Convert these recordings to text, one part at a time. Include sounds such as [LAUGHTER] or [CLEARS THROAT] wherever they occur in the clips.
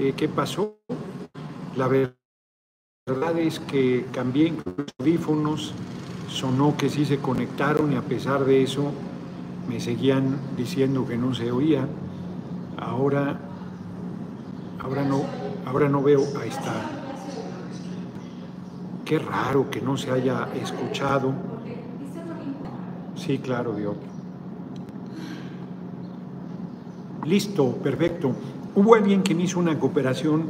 eh, qué pasó. La verdad es que cambié los audífonos, sonó que sí se conectaron y a pesar de eso me seguían diciendo que no se oía. Ahora, ahora no, ahora no veo, ahí está. Qué raro que no se haya escuchado. Sí, claro, Dios. Listo, perfecto. Hubo alguien que me hizo una cooperación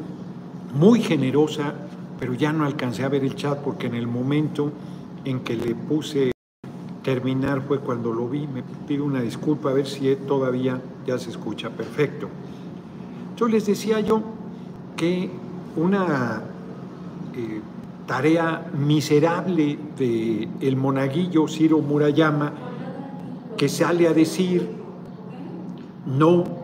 muy generosa, pero ya no alcancé a ver el chat porque en el momento en que le puse terminar fue cuando lo vi. Me pido una disculpa a ver si todavía ya se escucha perfecto. Yo les decía yo que una eh, tarea miserable de el monaguillo Ciro Murayama que sale a decir no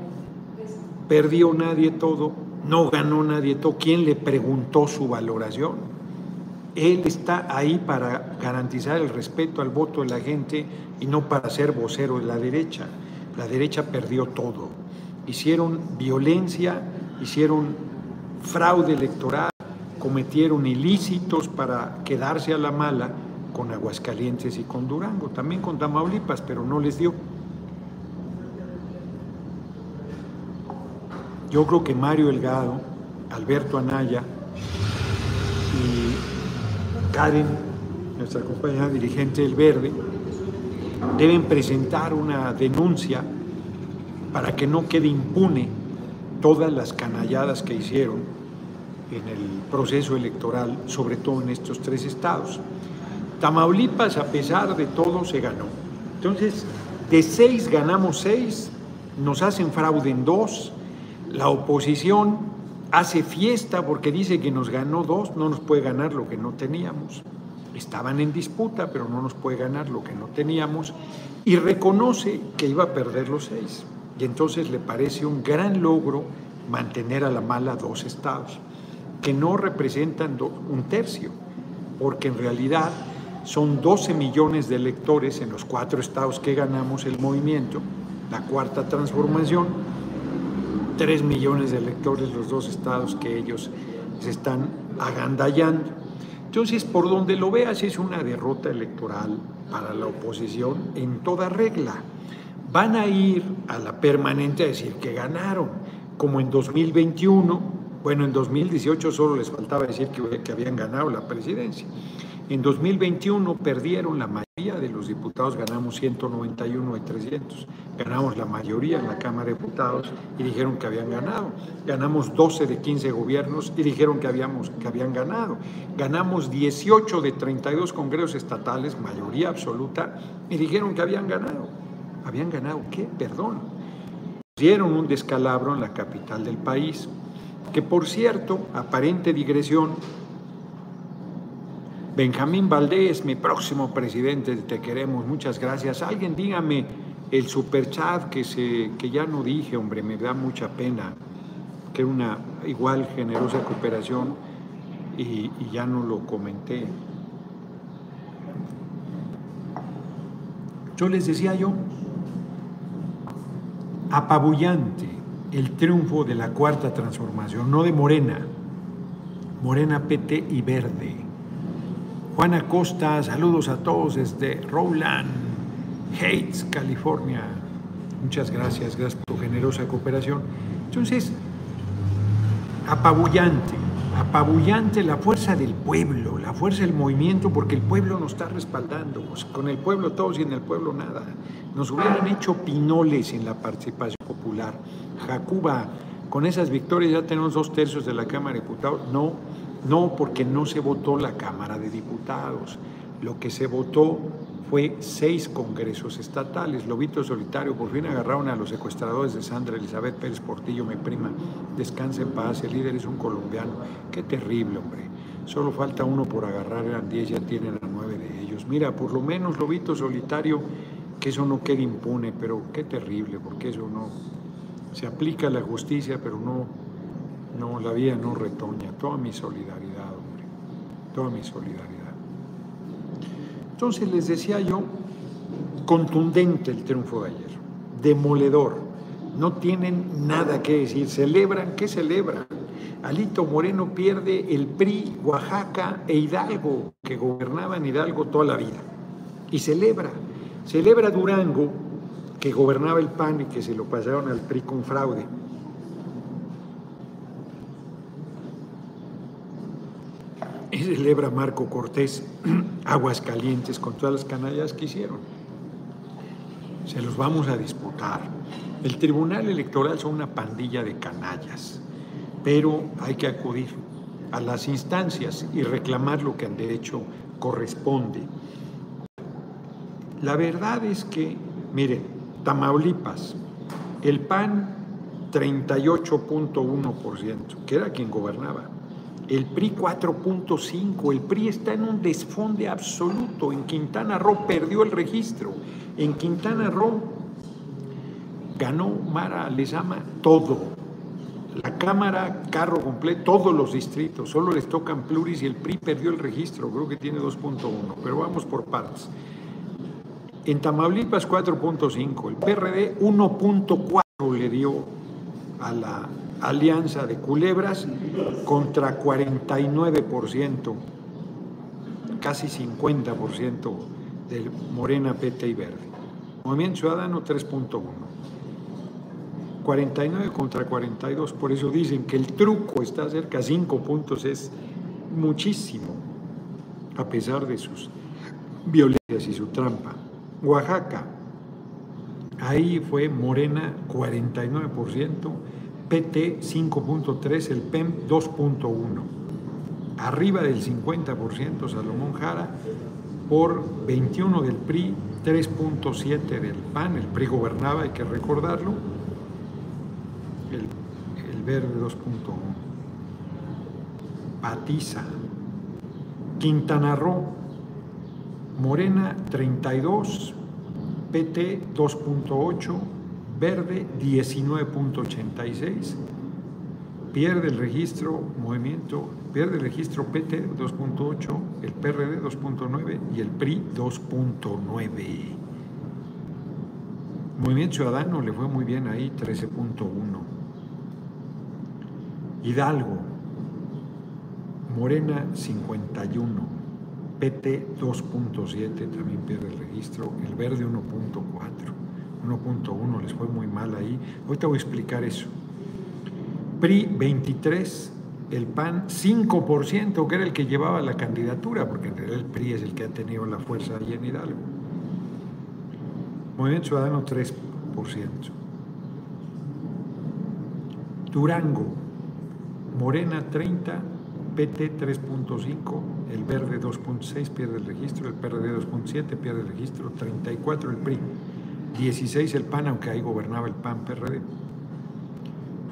perdió nadie todo, no ganó nadie todo. ¿Quién le preguntó su valoración? Él está ahí para garantizar el respeto al voto de la gente y no para ser vocero de la derecha. La derecha perdió todo. Hicieron violencia, hicieron fraude electoral, cometieron ilícitos para quedarse a la mala con Aguascalientes y con Durango, también con Tamaulipas, pero no les dio. Yo creo que Mario Elgado, Alberto Anaya y Karen, nuestra compañera dirigente del Verde, deben presentar una denuncia para que no quede impune todas las canalladas que hicieron en el proceso electoral, sobre todo en estos tres estados. Tamaulipas, a pesar de todo, se ganó. Entonces, de seis ganamos seis, nos hacen fraude en dos, la oposición hace fiesta porque dice que nos ganó dos, no nos puede ganar lo que no teníamos. Estaban en disputa, pero no nos puede ganar lo que no teníamos. Y reconoce que iba a perder los seis. Y entonces le parece un gran logro mantener a la mala dos estados, que no representan un tercio, porque en realidad son 12 millones de electores en los cuatro estados que ganamos el movimiento, la cuarta transformación, 3 millones de electores los dos estados que ellos se están agandallando. Entonces, por donde lo veas, es una derrota electoral para la oposición en toda regla. Van a ir a la permanente a decir que ganaron, como en 2021, bueno, en 2018 solo les faltaba decir que, que habían ganado la presidencia. En 2021 perdieron la mayoría de los diputados, ganamos 191 de 300. Ganamos la mayoría en la Cámara de Diputados y dijeron que habían ganado. Ganamos 12 de 15 gobiernos y dijeron que, habíamos, que habían ganado. Ganamos 18 de 32 congresos estatales, mayoría absoluta, y dijeron que habían ganado. ¿Habían ganado qué? Perdón. Dieron un descalabro en la capital del país, que por cierto, aparente digresión, Benjamín Valdés, mi próximo presidente, te queremos, muchas gracias. Alguien dígame el superchat que, se, que ya no dije, hombre, me da mucha pena, que una igual generosa cooperación y, y ya no lo comenté. Yo les decía yo, apabullante el triunfo de la cuarta transformación, no de Morena, Morena PT y Verde Juana Costa, saludos a todos desde Rowland Heights, California. Muchas gracias, gracias por tu generosa cooperación. Entonces, apabullante, apabullante la fuerza del pueblo, la fuerza del movimiento, porque el pueblo nos está respaldando. Con el pueblo todos y en el pueblo nada. Nos hubieran hecho pinoles en la participación popular. Jacuba, con esas victorias ya tenemos dos tercios de la Cámara de Diputados. No, no, porque no se votó la Cámara de Diputados. Lo que se votó fue seis congresos estatales. Lobito Solitario, por fin agarraron a los secuestradores de Sandra Elizabeth Pérez Portillo, mi prima. Descanse en paz, el líder es un colombiano. Qué terrible, hombre. Solo falta uno por agarrar, eran diez, ya tienen a nueve de ellos. Mira, por lo menos Lobito Solitario, que eso no quede impune, pero qué terrible, porque eso no... Se aplica la justicia, pero no, no, la vida no retoña. Toda mi solidaridad, hombre. Toda mi solidaridad. Entonces les decía yo, contundente el triunfo de ayer, demoledor. No tienen nada que decir. Celebran, ¿qué celebran? Alito Moreno pierde el PRI, Oaxaca e Hidalgo, que gobernaban Hidalgo toda la vida. Y celebra, celebra Durango, que gobernaba el PAN y que se lo pasaron al PRI con fraude. Y celebra Marco Cortés, [CLEARS THROAT] Aguas Calientes, con todas las canallas que hicieron. Se los vamos a disputar. El Tribunal Electoral son una pandilla de canallas pero hay que acudir a las instancias y reclamar lo que al derecho corresponde. La verdad es que, miren, Tamaulipas, el PAN 38.1%, que era quien gobernaba. El PRI 4.5%, el PRI está en un desfonde absoluto. En Quintana Roo perdió el registro. En Quintana Roo ganó Mara Lezama todo. La Cámara, carro completo, todos los distritos, solo les tocan pluris y el PRI perdió el registro, creo que tiene 2.1, pero vamos por partes. En Tamaulipas 4.5, el PRD 1.4 le dio a la alianza de culebras contra 49%, casi 50% del Morena, PT y Verde. Movimiento Ciudadano 3.1. 49 contra 42, por eso dicen que el truco está cerca, 5 puntos es muchísimo, a pesar de sus violencias y su trampa. Oaxaca, ahí fue Morena 49%, PT 5.3, el PEM 2.1. Arriba del 50% Salomón Jara, por 21 del PRI, 3.7 del PAN, el PRI gobernaba, hay que recordarlo, el, verde 2.1. Patiza. Quintana Roo. Morena 32. PT 2.8. Verde 19.86. Pierde el registro movimiento, pierde el registro PT 2.8, el PRD 2.9 y el PRI 2.9. Movimiento Ciudadano le fue muy bien ahí, 13.1. Hidalgo, Morena 51, PT 2.7, también pierde el registro, el verde 1.4, 1.1 les fue muy mal ahí. Ahorita voy a explicar eso. PRI 23, el PAN 5%, que era el que llevaba la candidatura, porque en realidad el PRI es el que ha tenido la fuerza ahí en Hidalgo. Movimiento Ciudadano 3%. Durango, Morena 30, PT 3.5, el Verde 2.6 pierde el registro, el PRD 2.7 pierde el registro, 34 el PRI, 16 el PAN, aunque ahí gobernaba el PAN-PRD.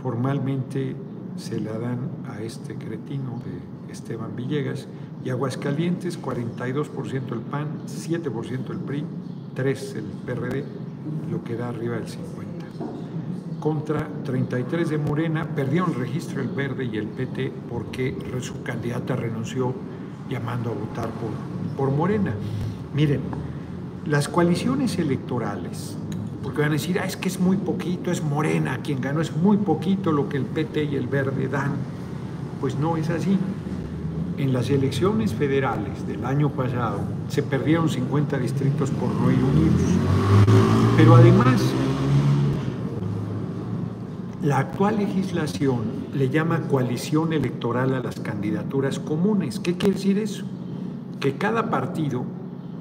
Formalmente se la dan a este cretino de Esteban Villegas y Aguascalientes 42% el PAN, 7% el PRI, 3 el PRD, lo que da arriba del 50 contra 33 de Morena, perdieron el registro el Verde y el PT porque su candidata renunció llamando a votar por, por Morena. Miren, las coaliciones electorales, porque van a decir, ah, es que es muy poquito, es Morena quien ganó, es muy poquito lo que el PT y el Verde dan. Pues no es así. En las elecciones federales del año pasado se perdieron 50 distritos por no ir unidos. Pero además, la actual legislación le llama coalición electoral a las candidaturas comunes. ¿Qué quiere decir eso? Que cada partido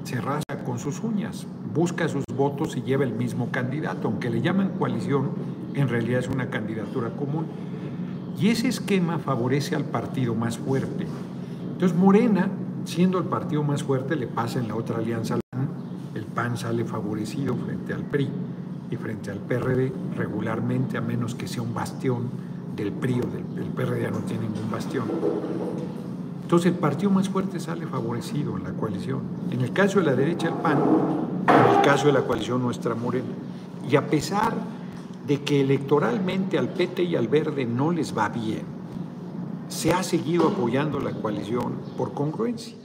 se rasca con sus uñas, busca sus votos y lleva el mismo candidato, aunque le llaman coalición, en realidad es una candidatura común. Y ese esquema favorece al partido más fuerte. Entonces Morena, siendo el partido más fuerte, le pasa en la otra alianza al PAN, el PAN sale favorecido frente al PRI y frente al PRD regularmente, a menos que sea un bastión del PRI o del, PRD ya no tiene ningún bastión. Entonces el partido más fuerte sale favorecido en la coalición. En el caso de la derecha el PAN, en el caso de la coalición nuestra Morena. Y a pesar de que electoralmente al PT y al Verde no les va bien, se ha seguido apoyando la coalición por congruencia,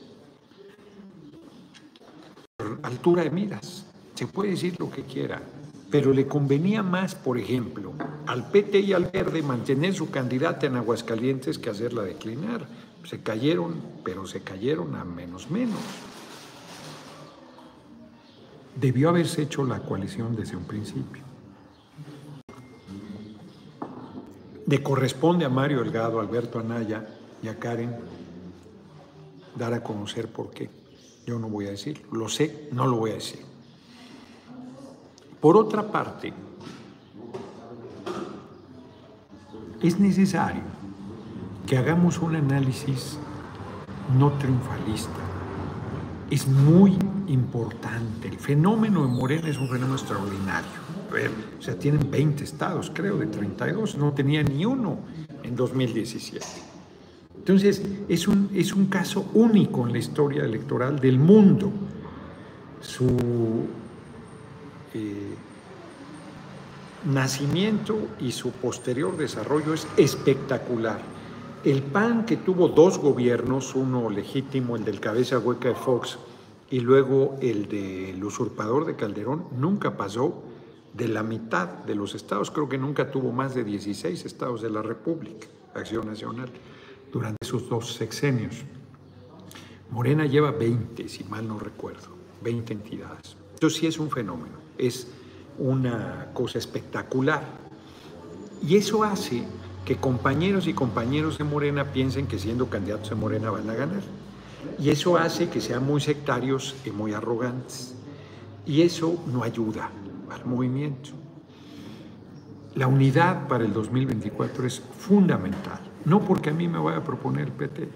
por altura de miras. Se puede decir lo que quiera, pero le convenía más, por ejemplo, al PT y al Verde mantener su candidata en Aguascalientes que hacerla declinar. Se cayeron, pero se cayeron a menos menos. Debió haberse hecho la coalición desde un principio. Le corresponde a Mario Delgado, Alberto Anaya y a Karen dar a conocer por qué. Yo no voy a decir, lo sé, no lo voy a decir. Por otra parte, es necesario que hagamos un análisis no triunfalista. Es muy importante. El fenómeno de Morena es un fenómeno extraordinario. O sea, tienen 20 estados, creo, de 32. No tenía ni uno en 2017. Entonces, es un, es un caso único en la historia electoral del mundo. Su eh, nacimiento y su posterior desarrollo es espectacular. El PAN que tuvo dos gobiernos, uno legítimo, el del cabeza hueca de Fox, y luego el del usurpador de Calderón, nunca pasó de la mitad de los estados, creo que nunca tuvo más de 16 estados de la República, Acción Nacional, durante sus dos sexenios. Morena lleva 20, si mal no recuerdo, 20 entidades. Entonces sí es un fenómeno, es una cosa espectacular. Y eso hace que compañeros y compañeros de Morena piensen que siendo candidatos de Morena van a ganar. Y eso hace que sean muy sectarios y muy arrogantes. Y eso no ayuda al movimiento. La unidad para el 2024 es fundamental. No porque a mí me vaya a proponer PT,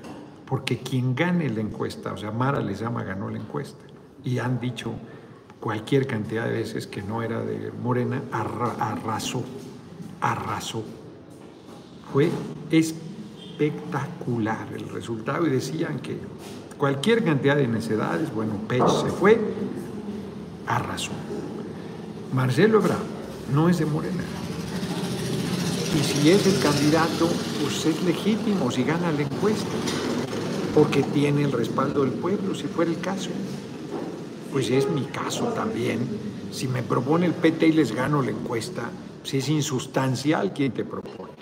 porque quien gane la encuesta, o sea, Mara les llama ganó la encuesta. Y han dicho cualquier cantidad de veces que no era de Morena, arrasó, arrasó. Fue espectacular el resultado y decían que cualquier cantidad de necedades, bueno, Pech se fue, arrasó. Marcelo Ebrard no es de Morena. Y si es el candidato, pues es legítimo si gana la encuesta, porque tiene el respaldo del pueblo, si fuera el caso pues es mi caso también. Si me propone el PT y les gano la encuesta, si es insustancial quien te propone.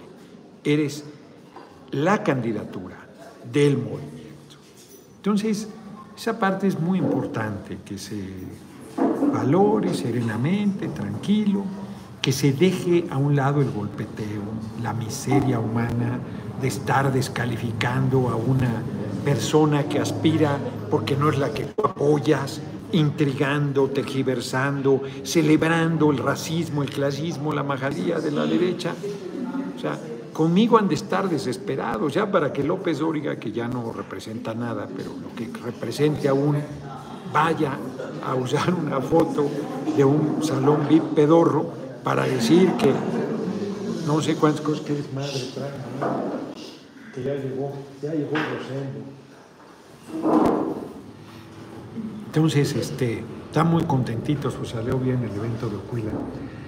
Eres la candidatura del movimiento. Entonces, esa parte es muy importante, que se valore serenamente, tranquilo, que se deje a un lado el golpeteo, la miseria humana de estar descalificando a una persona que aspira porque no es la que tú apoyas, intrigando, tergiversando, celebrando el racismo, el clasismo, la majadía de la derecha. O sea, conmigo han de estar desesperados, ya para que López Dóriga, que ya no representa nada, pero lo que represente aún, vaya a usar una foto de un salón VIP pedorro para decir que no sé cuántas cosas que eres madre que ya llegó, ya llegó Rosendo. Entonces, este, están muy contentitos, pues salió bien el evento de Ocuila.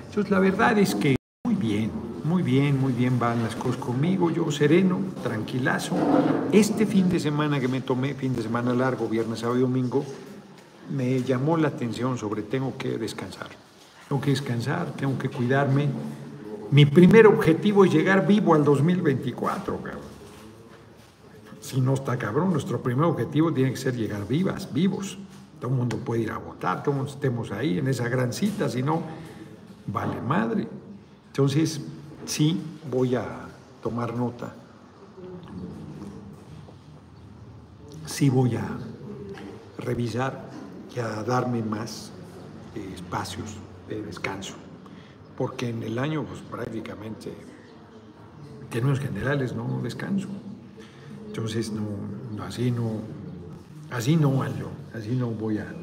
Entonces, la verdad es que muy bien, muy bien, muy bien van las cosas conmigo, yo sereno, tranquilazo. Este fin de semana que me tomé, fin de semana largo, viernes, sábado y domingo, me llamó la atención sobre tengo que descansar. Tengo que descansar, tengo que cuidarme. Mi primer objetivo es llegar vivo al 2024, cabrón. Si no está cabrón, nuestro primer objetivo tiene que ser llegar vivas, vivos. Todo el mundo puede ir a votar, todo mundo estemos ahí en esa gran cita, si no, vale madre. Entonces, sí, voy a tomar nota. Sí voy a revisar y a darme más espacios de descanso, porque en el año pues, prácticamente, en términos generales, no descanso. Entonces, no, así no, así no así no voy a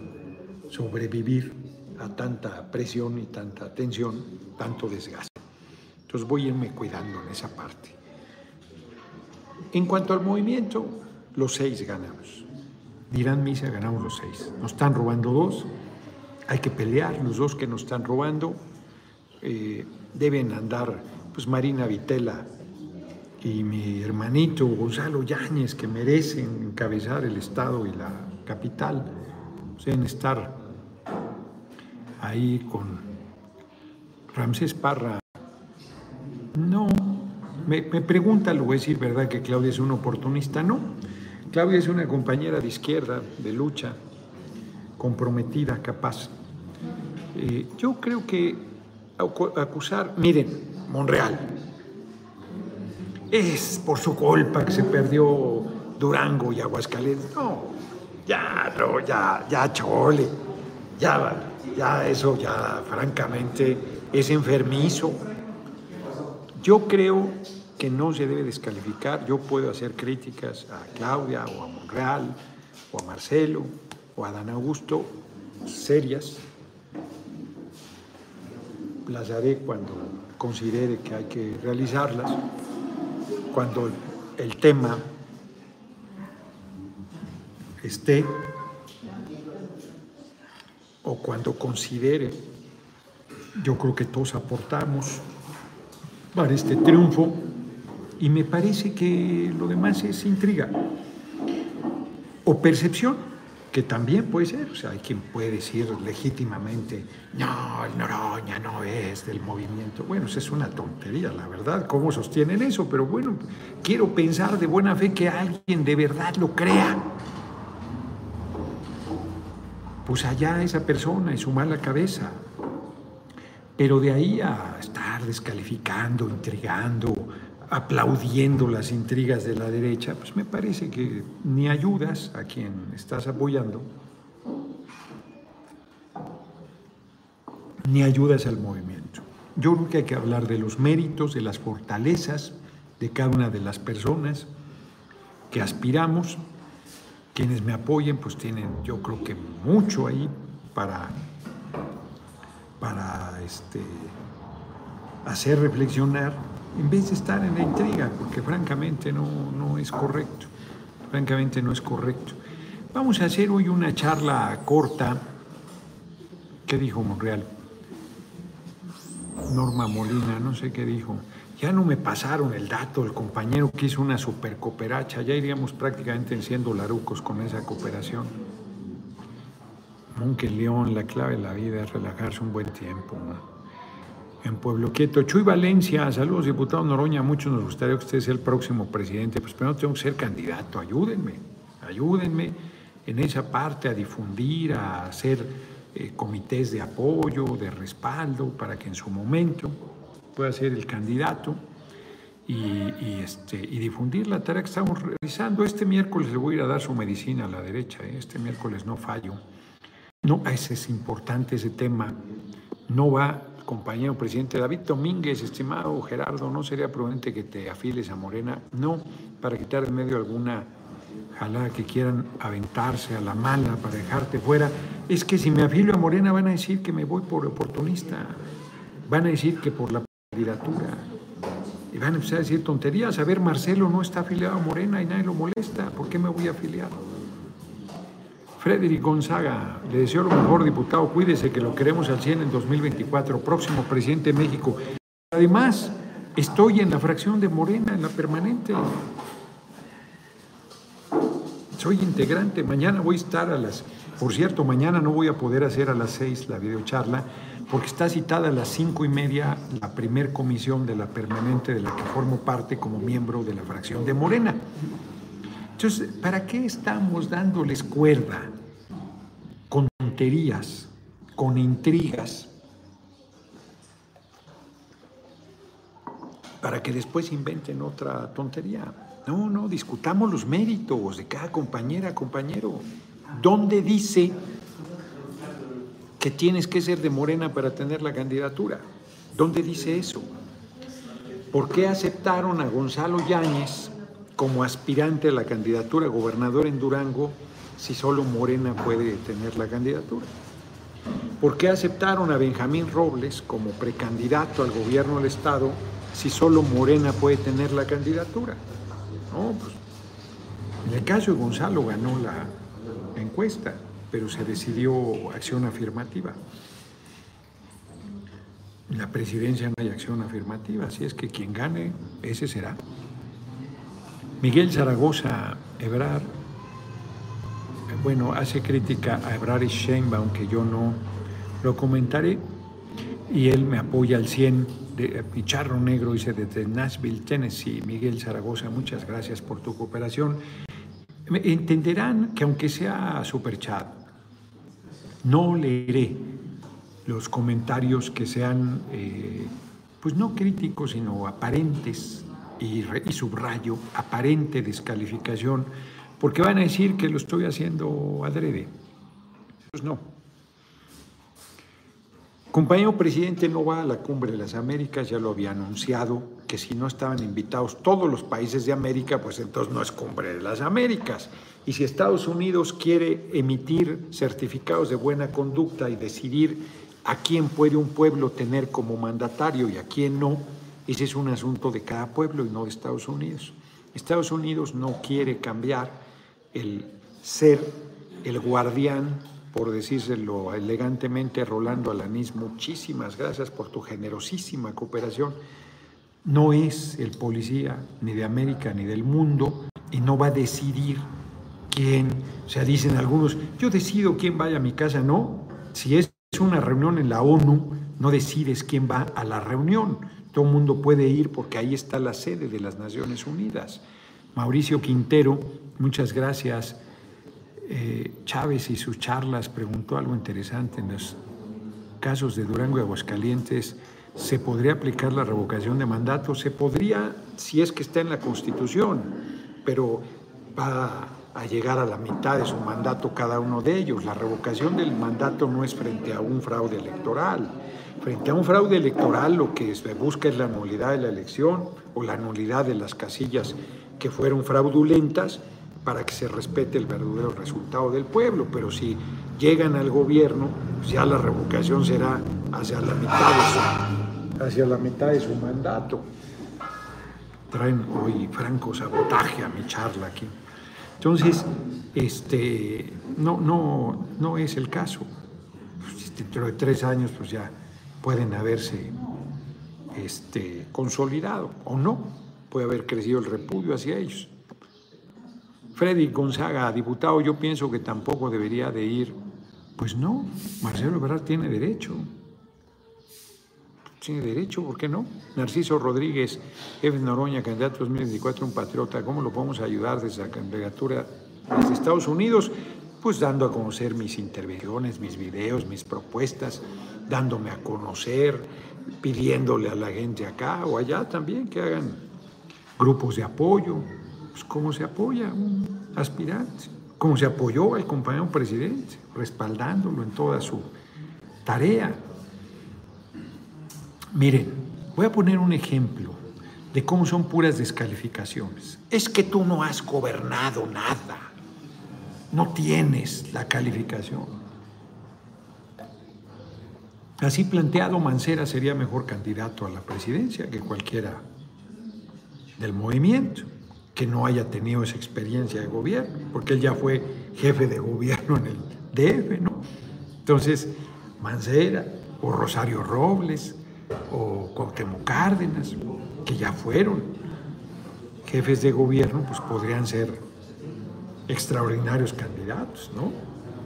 sobrevivir a tanta presión y tanta tensión, tanto desgaste. Entonces voy a irme cuidando en esa parte. En cuanto al movimiento, los seis ganamos. Dirán misa, ganamos los seis. Nos están robando dos, hay que pelear, los dos que nos están robando eh, deben andar, pues Marina Vitela y mi hermanito Gonzalo Yáñez, que merecen encabezar el Estado y la capital, deben estar ahí con Ramsés Parra, no, me, me pregunta, lo voy a decir, ¿verdad? Que Claudia es una oportunista. No, Claudia es una compañera de izquierda, de lucha, comprometida, capaz. Eh, yo creo que acusar, miren, Monreal, es por su culpa que se perdió Durango y Aguascalientes. No, ya, no, ya, ya, chole, ya, ya, eso ya, francamente, es enfermizo. Yo creo que no se debe descalificar. Yo puedo hacer críticas a Claudia o a Monreal o a Marcelo o a Dan Augusto serias. Las haré cuando considere que hay que realizarlas, cuando el tema esté o cuando considere, yo creo que todos aportamos para este triunfo y me parece que lo demás es intriga o percepción, que también puede ser. O sea, hay quien puede decir legítimamente, no, el Noroña no es del movimiento. Bueno, eso es una tontería, la verdad. ¿Cómo sostienen eso? Pero bueno, quiero pensar de buena fe que alguien de verdad lo crea. Pues allá esa persona y su mala cabeza. Pero de ahí a estar descalificando, intrigando, aplaudiendo las intrigas de la derecha, pues me parece que ni ayudas a quien estás apoyando, ni ayudas al movimiento. Yo creo que hay que hablar de los méritos, de las fortalezas de cada una de las personas que aspiramos. Quienes me apoyen, pues tienen, yo creo que mucho ahí para para este, hacer reflexionar en vez de estar en la intriga, porque francamente no, no es correcto. Francamente no es correcto. Vamos a hacer hoy una charla corta. ¿Qué dijo Monreal? Norma Molina, no sé qué dijo. Ya no me pasaron el dato, el compañero que hizo una super cooperacha, ya iríamos prácticamente siendo larucos con esa cooperación. Monque León, la clave de la vida es relajarse un buen tiempo. En Pueblo Quieto. Chuy Valencia, saludos, diputado Noroña. Muchos nos gustaría que usted sea el próximo presidente. Pues primero tengo que ser candidato. Ayúdenme, ayúdenme en esa parte a difundir, a hacer eh, comités de apoyo, de respaldo, para que en su momento pueda ser el candidato. Y, este, y, difundir la tarea que estamos realizando. Este miércoles le voy a ir a dar su medicina a la derecha, ¿eh? este miércoles no fallo. No, ese es importante ese tema. No va, compañero presidente David Domínguez, estimado Gerardo, no sería prudente que te afiles a Morena. No, para quitar de medio alguna jalada que quieran aventarse a la mala para dejarte fuera. Es que si me afilio a Morena van a decir que me voy por oportunista. Van a decir que por la candidatura. Y van a empezar a decir tonterías. A ver, Marcelo no está afiliado a Morena y nadie lo molesta. ¿Por qué me voy a afiliar? Frederick Gonzaga, le deseo lo mejor, diputado. Cuídese que lo queremos al 100 en 2024, próximo presidente de México. Además, estoy en la fracción de Morena, en la permanente. Soy integrante. Mañana voy a estar a las. Por cierto, mañana no voy a poder hacer a las 6 la videocharla porque está citada a las cinco y media la primer comisión de la permanente de la que formo parte como miembro de la fracción de Morena. Entonces, ¿para qué estamos dándoles cuerda con tonterías, con intrigas? Para que después inventen otra tontería. No, no, discutamos los méritos de cada compañera, compañero. ¿Dónde dice que tienes que ser de Morena para tener la candidatura? ¿Dónde dice eso? ¿Por qué aceptaron a Gonzalo Yáñez como aspirante a la candidatura gobernador en Durango si solo Morena puede tener la candidatura? ¿Por qué aceptaron a Benjamín Robles como precandidato al gobierno del Estado si solo Morena puede tener la candidatura? No, pues, en el caso de Gonzalo ganó la encuesta, pero se decidió acción afirmativa. En la presidencia no hay acción afirmativa, así es que quien gane, ese será. Miguel Zaragoza, Ebrar, bueno, hace crítica a Ebrar y Sheinbaum, aunque yo no lo comentaré. y él me apoya al 100 de Picharro Negro, dice desde Nashville, Tennessee. Miguel Zaragoza, muchas gracias por tu cooperación. Entenderán que aunque sea super chat, no leeré los comentarios que sean, eh, pues no críticos, sino aparentes, y, y subrayo, aparente descalificación, porque van a decir que lo estoy haciendo adrede. Pues no. Compañero presidente no va a la cumbre de las Américas, ya lo había anunciado, que si no estaban invitados todos los países de América, pues entonces no es cumbre de las Américas. Y si Estados Unidos quiere emitir certificados de buena conducta y decidir a quién puede un pueblo tener como mandatario y a quién no, ese es un asunto de cada pueblo y no de Estados Unidos. Estados Unidos no quiere cambiar el ser el guardián por decírselo elegantemente, Rolando Alanís, muchísimas gracias por tu generosísima cooperación. No es el policía ni de América ni del mundo y no va a decidir quién, o sea, dicen algunos, yo decido quién vaya a mi casa, no, si es una reunión en la ONU, no decides quién va a la reunión, todo el mundo puede ir porque ahí está la sede de las Naciones Unidas. Mauricio Quintero, muchas gracias eh, Chávez y sus charlas preguntó algo interesante. En los casos de Durango y Aguascalientes, ¿se podría aplicar la revocación de mandato? Se podría si es que está en la Constitución, pero va a llegar a la mitad de su mandato cada uno de ellos. La revocación del mandato no es frente a un fraude electoral. Frente a un fraude electoral lo que se busca es la nulidad de la elección o la nulidad de las casillas que fueron fraudulentas para que se respete el verdadero resultado del pueblo, pero si llegan al gobierno, pues ya la revocación será hacia la mitad de su, hacia la mitad de su mandato. Traen hoy franco sabotaje a mi charla aquí. Entonces, este, no, no, no es el caso. Pues, dentro de tres años, pues ya pueden haberse este, consolidado o no, puede haber crecido el repudio hacia ellos. Freddy Gonzaga, diputado, yo pienso que tampoco debería de ir. Pues no, Marcelo Ebrard tiene derecho. Tiene derecho, ¿por qué no? Narciso Rodríguez, F. Noroña, candidato 2024, un patriota, ¿cómo lo podemos ayudar desde la candidatura desde Estados Unidos? Pues dando a conocer mis intervenciones, mis videos, mis propuestas, dándome a conocer, pidiéndole a la gente acá o allá también que hagan grupos de apoyo, pues, cómo se apoya un aspirante, cómo se apoyó al compañero presidente, respaldándolo en toda su tarea. Miren, voy a poner un ejemplo de cómo son puras descalificaciones. Es que tú no has gobernado nada, no tienes la calificación. Así planteado, Mancera sería mejor candidato a la presidencia que cualquiera del movimiento que no haya tenido esa experiencia de gobierno, porque él ya fue jefe de gobierno en el DF, ¿no? Entonces, Mancera o Rosario Robles o Cuauhtémoc Cárdenas, que ya fueron jefes de gobierno, pues podrían ser extraordinarios candidatos, ¿no?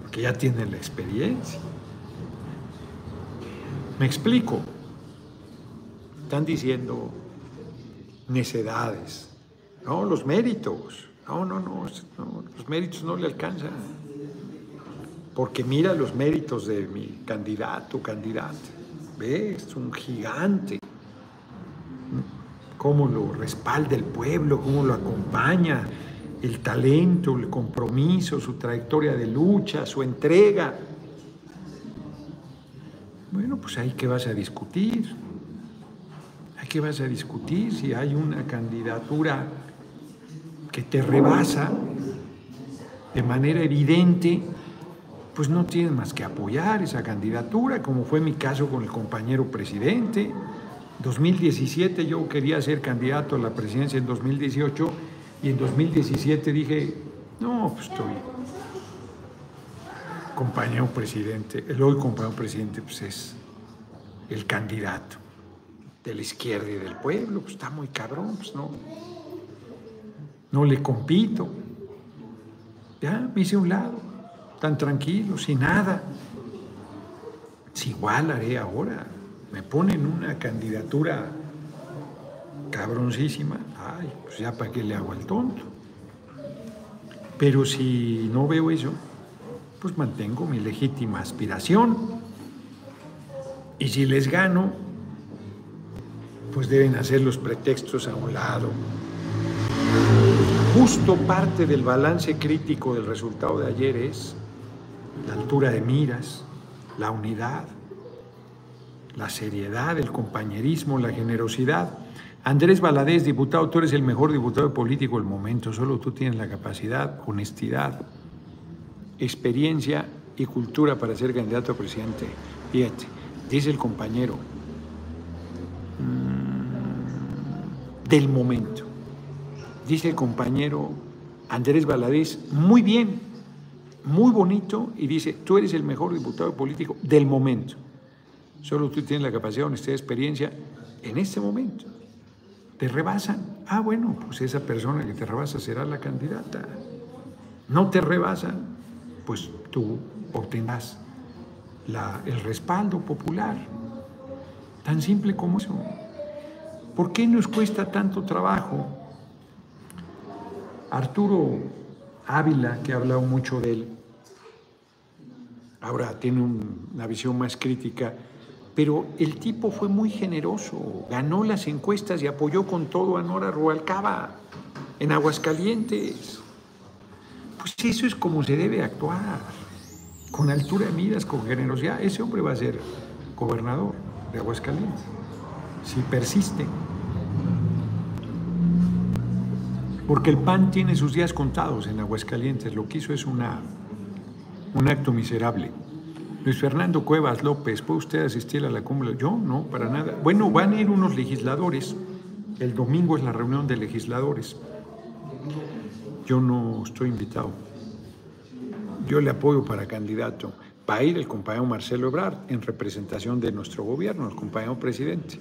Porque ya tienen la experiencia. Me explico. Están diciendo necedades no, los méritos. No, no, no, los méritos no le alcanzan. Porque mira los méritos de mi candidato, candidata. ¿Ves? Es un gigante. Cómo lo respalda el pueblo, cómo lo acompaña, el talento, el compromiso, su trayectoria de lucha, su entrega. Bueno, pues ahí que vas a discutir. Ahí que vas a discutir si hay una candidatura que te rebasa de manera evidente, pues no tienes más que apoyar esa candidatura, como fue mi caso con el compañero presidente. 2017 yo quería ser candidato a la presidencia en 2018 y en 2017 dije, no, pues estoy compañero presidente, el hoy compañero presidente pues es el candidato de la izquierda y del pueblo, pues está muy cabrón, pues no no le compito. Ya me hice un lado, tan tranquilo, sin nada. Si igual haré ahora. me ponen una candidatura cabroncísima, ay, pues ya para qué le hago al tonto. Pero si no veo eso, pues mantengo mi legítima aspiración. Y si les gano, pues deben hacer los pretextos a un lado. Justo parte del balance crítico del resultado de ayer es la altura de miras, la unidad, la seriedad, el compañerismo, la generosidad. Andrés Valadez, diputado, tú eres el mejor diputado político del momento, solo tú tienes la capacidad, honestidad, experiencia y cultura para ser candidato a presidente. Fíjate, dice el compañero, mm, del momento. Dice el compañero Andrés Valadez, muy bien, muy bonito, y dice, tú eres el mejor diputado político del momento. Solo tú tienes la capacidad, honestidad, experiencia en este momento. Te rebasan. Ah, bueno, pues esa persona que te rebasa será la candidata. No te rebasan, pues tú obtendrás el respaldo popular. Tan simple como eso. ¿Por qué nos cuesta tanto trabajo? Arturo Ávila, que ha hablado mucho de él, ahora tiene una visión más crítica pero el tipo fue muy generoso, ganó las encuestas y apoyó con todo a Nora Rualcaba en Aguascalientes. Pues eso es como se debe actuar, con altura de miras, con generosidad. Ese hombre va a ser gobernador de Aguascalientes, si persiste. Porque el PAN tiene sus días contados en Aguascalientes, lo que hizo es una, un acto miserable. Luis Fernando Cuevas López, ¿puede usted asistir a la cumbre? Yo no, para nada. Bueno, van a ir unos legisladores. El domingo es la reunión de legisladores. Yo no estoy invitado. Yo le apoyo para candidato. Va a ir el compañero Marcelo Ebrard en representación de nuestro gobierno, el compañero presidente.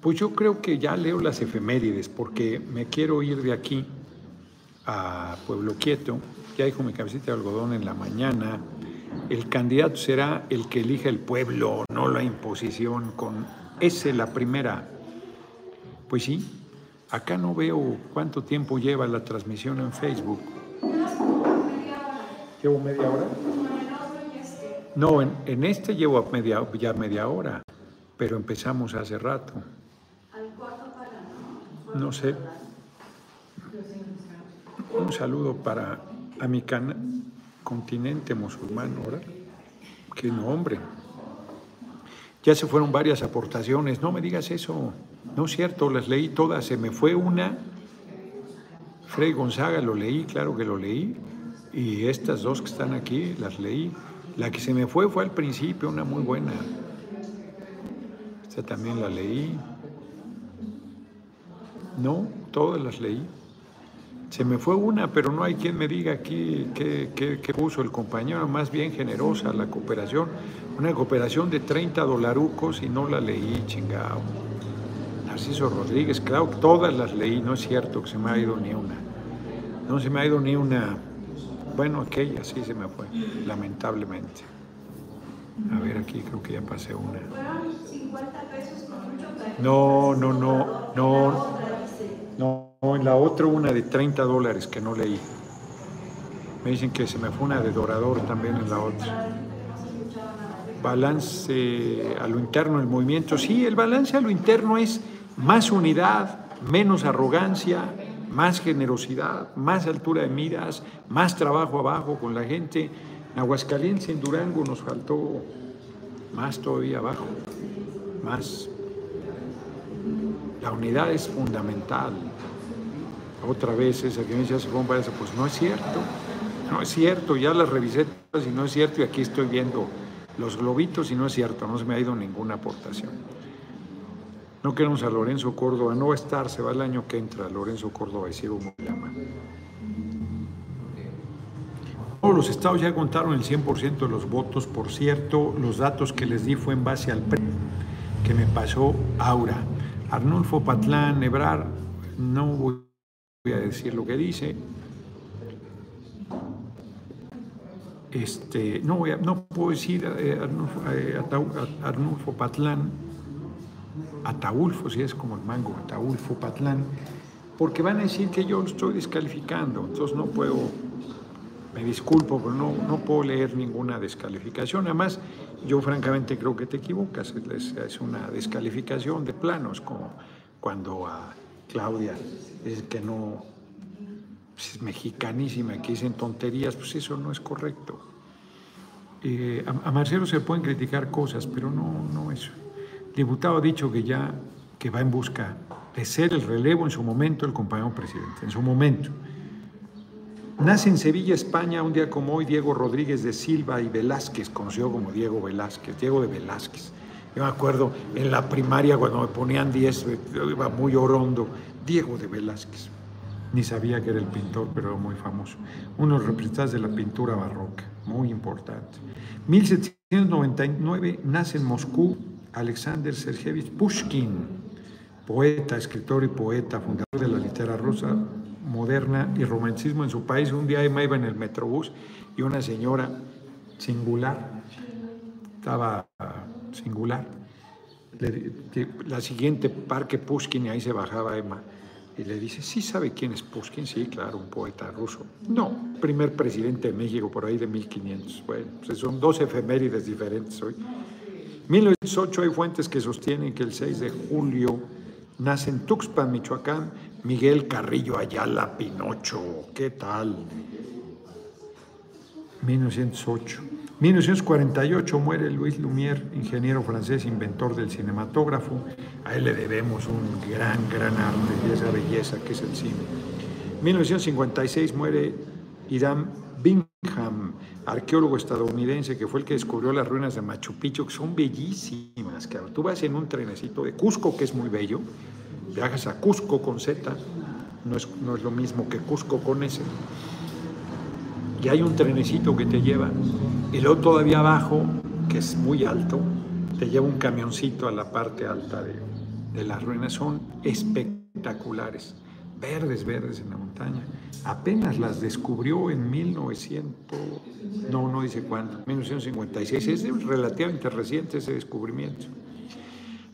Pues yo creo que ya leo las efemérides porque me quiero ir de aquí a Pueblo Quieto ya dijo mi cabecita de algodón en la mañana, el candidato será el que elija el pueblo, no la imposición, con ese la primera. Pues sí, acá no veo cuánto tiempo lleva la transmisión en Facebook. ¿Llevo media hora? No, en, este llevo media, ya media hora, pero empezamos hace rato. No sé. Un saludo para a mi continente musulmán, ahora. Qué nombre. Ya se fueron varias aportaciones. No me digas eso. No es cierto, las leí todas. Se me fue una. Frei Gonzaga lo leí, claro que lo leí. Y estas dos que están aquí las leí. La que se me fue fue al principio, una muy buena. Esta también la leí. No, todas las leí. Se me fue una, pero no hay quien me diga aquí qué, puso el compañero, más bien generosa la cooperación. Una cooperación de 30 dolarucos y no la leí, chingado. Narciso Rodríguez, claro, todas las leí, no es cierto que se me ha ido ni una. No se me ha ido ni una. Bueno, aquella sí se me fue, lamentablemente. A ver, aquí creo que ya pasé una. No, no, no, no. No en la otra una de 30 dólares que no leí. Me dicen que se me fue una de Dorador también en la otra. Balance a lo interno del movimiento. Sí, el balance a lo interno es más unidad, menos arrogancia, más generosidad, más altura de miras, más trabajo abajo con la gente. En Aguascalientes, en Durango, nos faltó más todavía abajo, más. La unidad es fundamental otra vez esa que me dice, pues no es cierto, no es cierto, ya las revisé y no es cierto y aquí estoy viendo los globitos y no es cierto, no se me ha ido ninguna aportación. No queremos a Lorenzo Córdoba, no va a estar, se va el año que entra Lorenzo Córdoba y sigo muy llama. Todos los estados ya contaron el 100% de los votos, por cierto, los datos que les di fue en base al pre que me pasó Aura. Arnulfo Patlán, Ebrar, no voy a decir lo que dice. este, no, no puedo decir eh, Arnulfo, Patlán, Ataulfo, si es como el mango, Ataulfo Patlán, porque van a decir que yo lo estoy descalificando, entonces no puedo, me disculpo, pero no, no puedo leer ninguna descalificación. Además, yo francamente creo que te equivocas, es, una descalificación de planos, como cuando a Claudia es que no pues, es mexicanísima, que dicen tonterías, pues eso no es correcto. Eh, a, Marcelo se pueden criticar cosas, pero no, no eso. El diputado ha dicho que ya que va en busca de ser el relevo en su momento el compañero presidente, en su momento. Nace en Sevilla, España, un día como hoy, Diego Rodríguez de Silva y Velázquez, conocido como Diego Velázquez, Diego de Velázquez. Yo me acuerdo en la primaria cuando me ponían 10, iba muy orondo, Diego de Velázquez. Ni sabía que era el pintor, pero era muy famoso. Uno de los representantes de la pintura barroca, muy importante. 1799 nace en Moscú Alexander Sergevich Pushkin, poeta, escritor y poeta, fundador de la literatura rusa moderna y romanticismo en su país. Un día me iba en el metrobús y una señora singular, estaba singular, la siguiente parque Pushkin y ahí se bajaba Emma y le dice, ¿sí sabe quién es Pushkin? Sí, claro, un poeta ruso. No, primer presidente de México por ahí de 1500. Bueno, pues son dos efemérides diferentes hoy. 1908 hay fuentes que sostienen que el 6 de julio nace en Tuxpan, Michoacán, Miguel Carrillo Ayala Pinocho. ¿Qué tal? 1908. 1948 muere Luis Lumière, ingeniero francés, inventor del cinematógrafo. A él le debemos un gran, gran arte y esa belleza que es el cine. 1956 muere Irán Bingham, arqueólogo estadounidense que fue el que descubrió las ruinas de Machu Picchu, que son bellísimas. Claro. Tú vas en un trenecito de Cusco, que es muy bello, viajas a Cusco con Z, no es, no es lo mismo que Cusco con S y hay un trenecito que te lleva, y luego todavía abajo, que es muy alto, te lleva un camioncito a la parte alta de, de las ruinas. Son espectaculares, verdes, verdes en la montaña. Apenas las descubrió en 1900, no, no dice cuándo, 1956. Es relativamente reciente ese descubrimiento.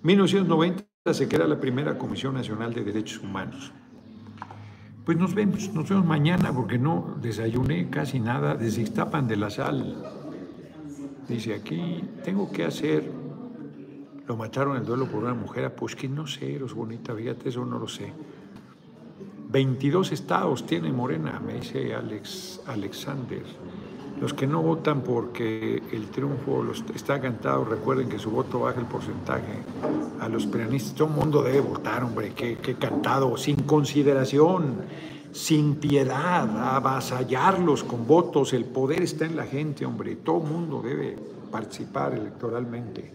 1990 se crea la primera Comisión Nacional de Derechos Humanos. Pues nos vemos, nos vemos mañana porque no desayuné casi nada desde de la Sal. Dice aquí, tengo que hacer, lo mataron el duelo por una mujer, pues que no sé, eres bonita, fíjate, eso no lo sé. 22 estados tiene Morena, me dice Alex Alexander. Los que no votan porque el triunfo los, está cantado, recuerden que su voto baja el porcentaje a los peronistas. Todo el mundo debe votar, hombre, que, cantado, sin consideración, sin piedad, avasallarlos con votos. El poder está en la gente, hombre. Todo el mundo debe participar electoralmente.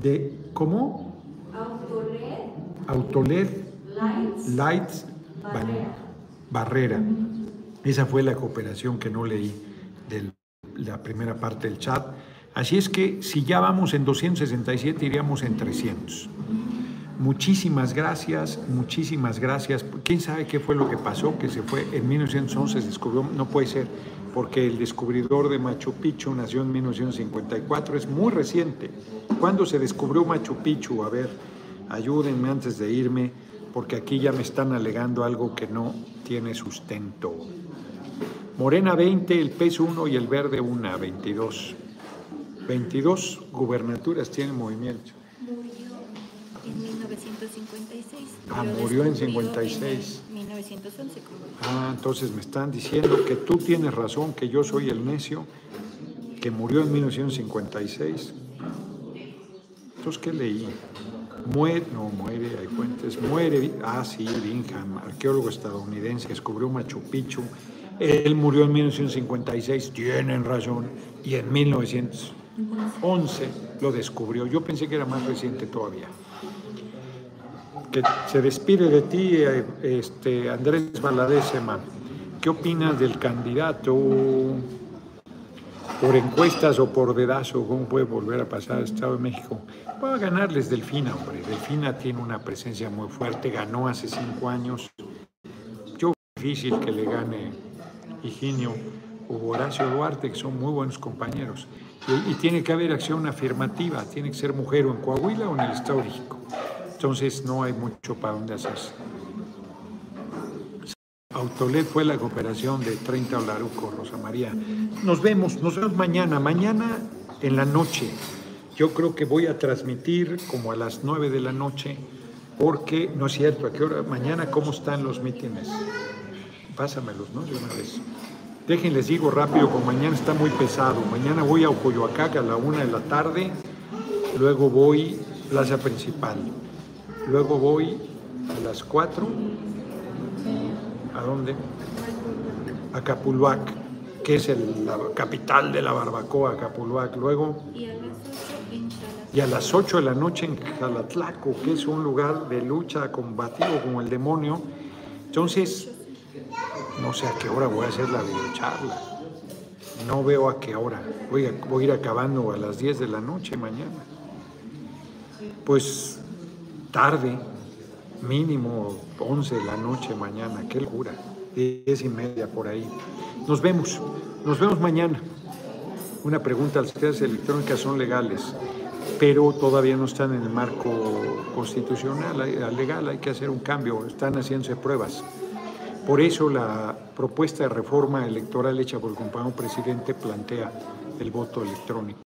¿De cómo? Autoled Lights, Barrera. Esa fue la cooperación que no leí de la primera parte del chat. Así es que si ya vamos en 267, iríamos en 300. Muchísimas gracias, muchísimas gracias. ¿Quién sabe qué fue lo que pasó? Que se fue en 1911, se descubrió, no puede ser, porque el descubridor de Machu Picchu nació en 1954, es muy reciente. ¿Cuándo se descubrió Machu Picchu? A ver, ayúdenme antes de irme, porque aquí ya me están alegando algo que no tiene sustento. Morena 20, el PES 1 y el verde 1, 22. 22 gubernaturas tiene movimiento. Murió en 1956. Ah, murió en 56. 1911. Ah, entonces me están diciendo que tú tienes razón, que yo soy el necio, que murió en 1956. Entonces, ¿qué leí? Muere, no muere, hay fuentes, muere, ah sí, Bingham, arqueólogo estadounidense, descubrió Machu Picchu, él murió en 1956, tienen razón, y en 1911 lo descubrió. Yo pensé que era más reciente todavía. Que se despide de ti, eh, este, Andrés Valadez, ¿Qué opinas del candidato? Por encuestas o por dedazo, ¿cómo puede volver a pasar al Estado de México? Va a ganarles Delfina, hombre. Delfina tiene una presencia muy fuerte, ganó hace cinco años. Yo difícil que le gane Higinio o Horacio Duarte, que son muy buenos compañeros. Y, y, tiene que haber acción afirmativa, tiene que ser mujer o en Coahuila o en el Estado de México. Entonces no hay mucho para dónde hacerse. Autolet fue la cooperación de 30 Olaruco, Rosa María. Nos vemos, nos vemos mañana, mañana en la noche. Yo creo que voy a transmitir como a las 9 de la noche, porque no es cierto, ¿a qué hora? Mañana, ¿cómo están los mítines? Pásamelos, ¿no? De una vez. Déjenles digo rápido, como mañana está muy pesado. Mañana voy a Ocoyoacac a la una de la tarde, luego voy Plaza Principal, luego voy a las 4 ¿A dónde? A Capulhuac, que es el, la capital de la barbacoa, Capulhuac. Luego. Y a las 8 en Y a las 8 de la noche en Jalatlaco, que es un lugar de lucha combativo como el demonio. Entonces, no sé a qué hora voy a hacer la videocharla. No veo a qué hora. Voy a, voy a ir acabando a las 10 de la noche mañana. Pues tarde, mínimo 11 de la noche mañana, qué locura, 10 y media por ahí. Nos vemos, nos vemos mañana. Una pregunta, las ciudades electrónicas son legales, pero todavía no están en el marco constitucional, legal, hay que hacer un cambio, están haciéndose pruebas. Por eso la propuesta de reforma electoral hecha por el compañero presidente plantea el voto electrónico.